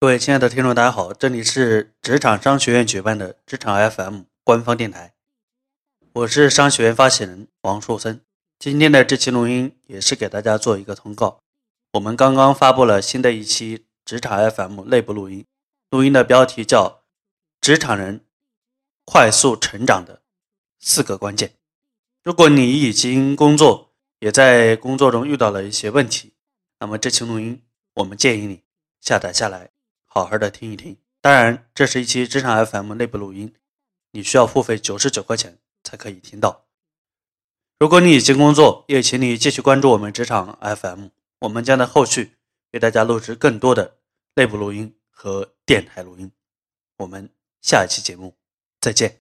各位亲爱的听众，大家好，这里是职场商学院举办的职场 FM 官方电台，我是商学院发起人王树森。今天的这期录音也是给大家做一个通告，我们刚刚发布了新的一期职场 FM 内部录音，录音的标题叫《职场人快速成长的四个关键》。如果你已经工作，也在工作中遇到了一些问题，那么这期录音我们建议你下载下来。好好的听一听，当然，这是一期职场 FM 内部录音，你需要付费九十九块钱才可以听到。如果你已经工作，也请你继续关注我们职场 FM，我们将在后续给大家录制更多的内部录音和电台录音。我们下一期节目再见。